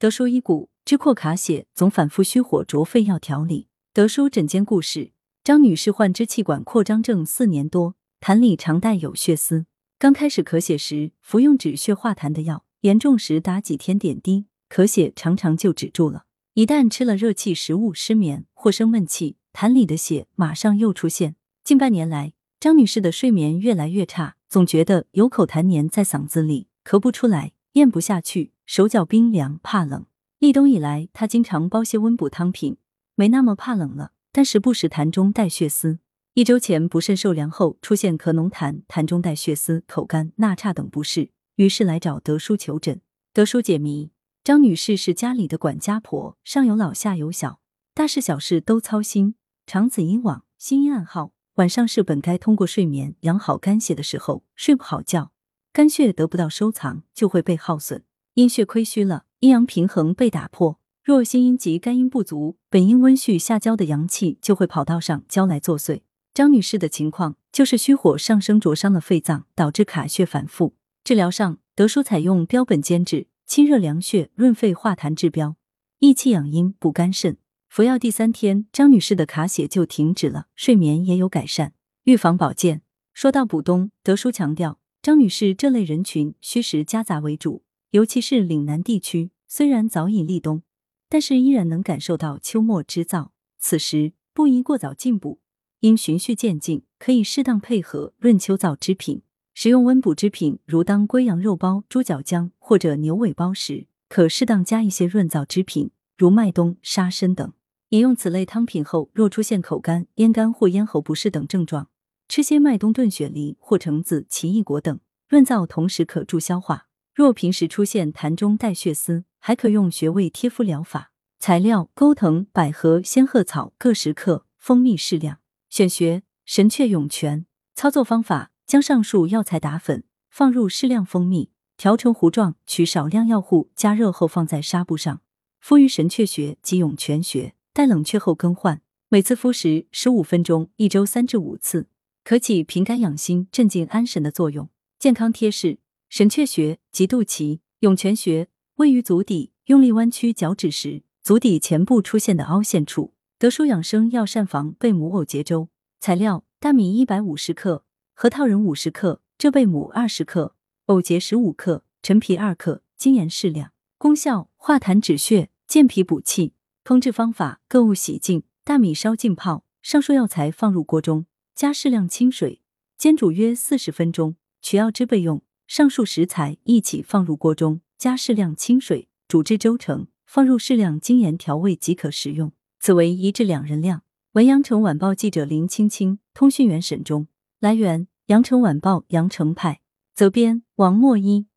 德叔医骨支扩卡血，总反复虚火灼肺要调理。德叔诊间故事：张女士患支气管扩张症四年多，痰里常带有血丝。刚开始咳血时，服用止血化痰的药，严重时打几天点滴，咳血常常就止住了。一旦吃了热气食物，失眠或生闷气，痰里的血马上又出现。近半年来，张女士的睡眠越来越差，总觉得有口痰黏在嗓子里，咳不出来，咽不下去。手脚冰凉，怕冷。立冬以来，他经常煲些温补汤品，没那么怕冷了。但时不时痰中带血丝。一周前不慎受凉后，出现咳浓痰，痰中带血丝，口干、纳差等不适，于是来找德叔求诊。德叔解谜：张女士是家里的管家婆，上有老下有小，大事小事都操心，长此以往，心阴暗耗。晚上是本该通过睡眠养好肝血的时候，睡不好觉，肝血得不到收藏，就会被耗损。阴血亏虚了，阴阳平衡被打破。若心阴及肝阴不足，本应温煦下焦的阳气就会跑到上焦来作祟。张女士的情况就是虚火上升灼伤了肺脏，导致卡血反复。治疗上，德叔采用标本兼治，清热凉血、润肺化痰治标，益气养阴、补肝肾。服药第三天，张女士的卡血就停止了，睡眠也有改善。预防保健，说到补冬，德叔强调，张女士这类人群虚实夹杂为主。尤其是岭南地区，虽然早已立冬，但是依然能感受到秋末之燥。此时不宜过早进补，应循序渐进，可以适当配合润秋燥之品。食用温补之品，如当归羊肉包、猪脚姜或者牛尾包时，可适当加一些润燥之品，如麦冬、沙参等。饮用此类汤品后，若出现口干、咽干或咽喉不适等症状，吃些麦冬炖雪梨或橙子、奇异果等润燥，同时可助消化。若平时出现痰中带血丝，还可用穴位贴敷疗法。材料：钩藤、百合、仙鹤草各十克，蜂蜜适量。选穴：神阙涌泉。操作方法：将上述药材打粉，放入适量蜂蜜，调成糊状，取少量药糊，加热后放在纱布上，敷于神阙穴及涌泉穴，待冷却后更换。每次敷时十五分钟，一周三至五次，可起平肝养心、镇静安神的作用。健康贴士。神阙穴及肚脐涌泉穴位于足底，用力弯曲脚趾时，足底前部出现的凹陷处。德舒养生药膳房贝母藕节粥材料：大米一百五十克，核桃仁五十克，浙贝母二十克，藕节十五克，陈皮二克，精盐适量。功效：化痰止血，健脾补气。烹制方法：各物洗净，大米烧浸泡，上述药材放入锅中，加适量清水，煎煮约四十分钟，取药汁备用。上述食材一起放入锅中，加适量清水煮至粥成，放入适量精盐调味即可食用。此为一至两人量。文阳城晚报记者林青青，通讯员沈忠。来源：阳城晚报阳城派。责编：王墨一。